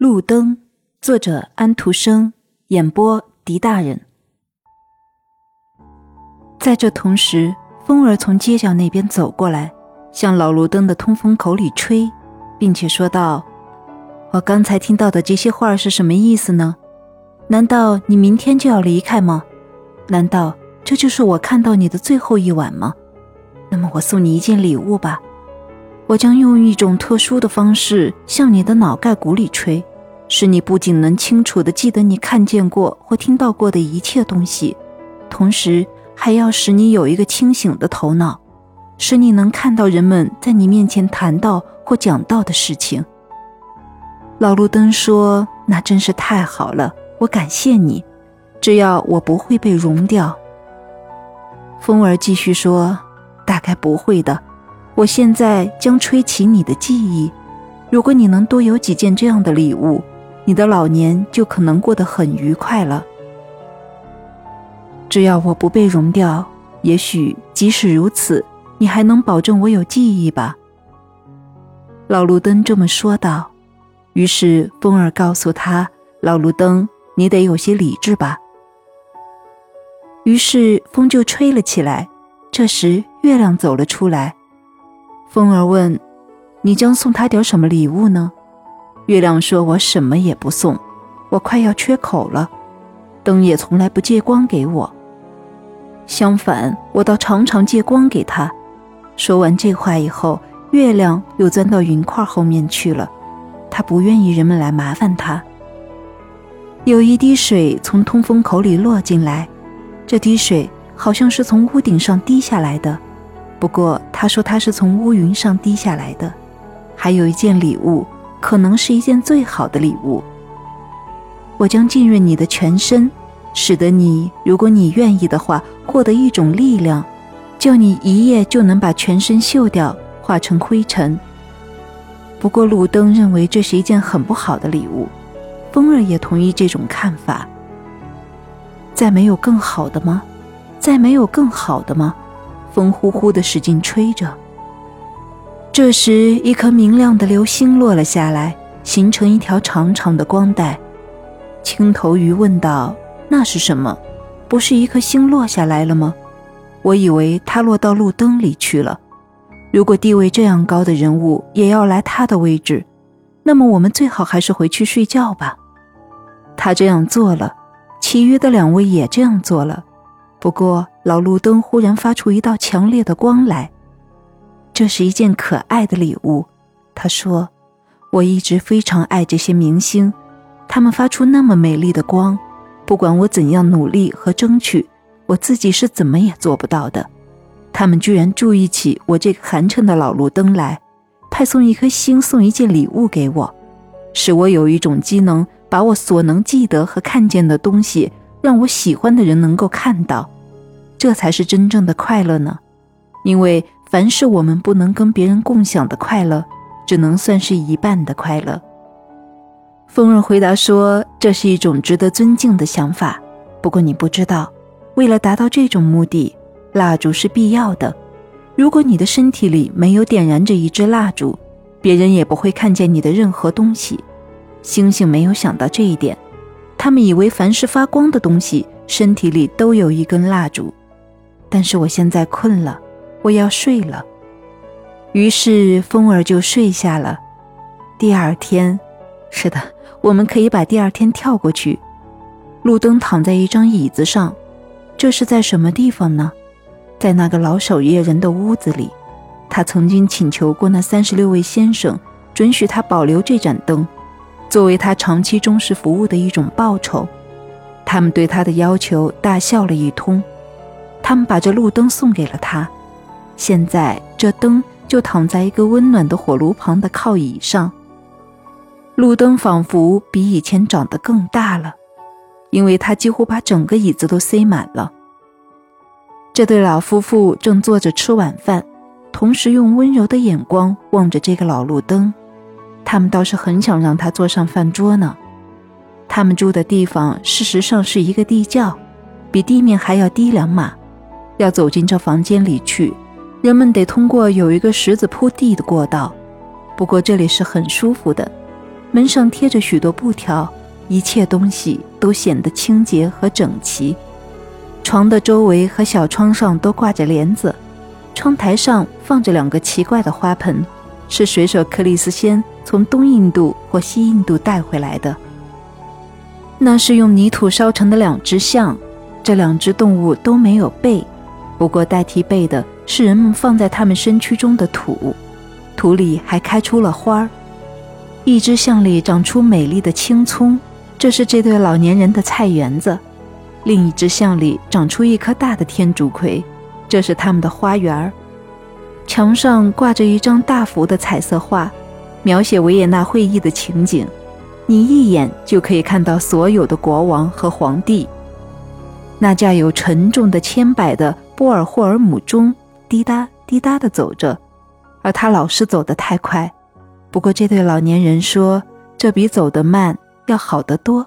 路灯，作者安徒生，演播狄大人。在这同时，风儿从街角那边走过来，向老路灯的通风口里吹，并且说道：“我刚才听到的这些话是什么意思呢？难道你明天就要离开吗？难道这就是我看到你的最后一晚吗？那么我送你一件礼物吧，我将用一种特殊的方式向你的脑盖骨里吹。”使你不仅能清楚地记得你看见过或听到过的一切东西，同时还要使你有一个清醒的头脑，使你能看到人们在你面前谈到或讲到的事情。老路灯说：“那真是太好了，我感谢你。只要我不会被融掉。”风儿继续说：“大概不会的。我现在将吹起你的记忆。如果你能多有几件这样的礼物。”你的老年就可能过得很愉快了。只要我不被融掉，也许即使如此，你还能保证我有记忆吧？老路灯这么说道。于是风儿告诉他：“老路灯，你得有些理智吧。”于是风就吹了起来。这时月亮走了出来。风儿问：“你将送他点什么礼物呢？”月亮说：“我什么也不送，我快要缺口了。灯也从来不借光给我，相反，我倒常常借光给他。”说完这话以后，月亮又钻到云块后面去了。他不愿意人们来麻烦他。有一滴水从通风口里落进来，这滴水好像是从屋顶上滴下来的，不过他说他是从乌云上滴下来的。还有一件礼物。可能是一件最好的礼物。我将浸润你的全身，使得你，如果你愿意的话，获得一种力量，叫你一夜就能把全身锈掉，化成灰尘。不过路灯认为这是一件很不好的礼物，风儿也同意这种看法。再没有更好的吗？再没有更好的吗？风呼呼的使劲吹着。这时，一颗明亮的流星落了下来，形成一条长长的光带。青头鱼问道：“那是什么？不是一颗星落下来了吗？我以为它落到路灯里去了。如果地位这样高的人物也要来他的位置，那么我们最好还是回去睡觉吧。”他这样做了，其余的两位也这样做了。不过，老路灯忽然发出一道强烈的光来。这是一件可爱的礼物，他说：“我一直非常爱这些明星，他们发出那么美丽的光，不管我怎样努力和争取，我自己是怎么也做不到的。他们居然注意起我这个寒碜的老路灯来，派送一颗星，送一件礼物给我，使我有一种机能，把我所能记得和看见的东西，让我喜欢的人能够看到，这才是真正的快乐呢，因为。”凡是我们不能跟别人共享的快乐，只能算是一半的快乐。风儿回答说：“这是一种值得尊敬的想法，不过你不知道，为了达到这种目的，蜡烛是必要的。如果你的身体里没有点燃着一支蜡烛，别人也不会看见你的任何东西。星星没有想到这一点，他们以为凡是发光的东西身体里都有一根蜡烛。但是我现在困了。”我要睡了，于是风儿就睡下了。第二天，是的，我们可以把第二天跳过去。路灯躺在一张椅子上，这是在什么地方呢？在那个老守夜人的屋子里。他曾经请求过那三十六位先生准许他保留这盏灯，作为他长期忠实服务的一种报酬。他们对他的要求大笑了一通，他们把这路灯送给了他。现在这灯就躺在一个温暖的火炉旁的靠椅上。路灯仿佛比以前长得更大了，因为它几乎把整个椅子都塞满了。这对老夫妇正坐着吃晚饭，同时用温柔的眼光望着这个老路灯。他们倒是很想让他坐上饭桌呢。他们住的地方事实上是一个地窖，比地面还要低两码。要走进这房间里去。人们得通过有一个石子铺地的过道，不过这里是很舒服的。门上贴着许多布条，一切东西都显得清洁和整齐。床的周围和小窗上都挂着帘子，窗台上放着两个奇怪的花盆，是水手克里斯先从东印度或西印度带回来的。那是用泥土烧成的两只象，这两只动物都没有背，不过代替背的是人们放在他们身躯中的土，土里还开出了花儿。一只象里长出美丽的青葱，这是这对老年人的菜园子；另一只象里长出一棵大的天竺葵，这是他们的花园儿。墙上挂着一张大幅的彩色画，描写维也纳会议的情景。你一眼就可以看到所有的国王和皇帝。那架有沉重的千百的波尔霍尔姆钟滴答滴答的走着，而他老是走得太快。不过这对老年人说，这比走得慢要好得多。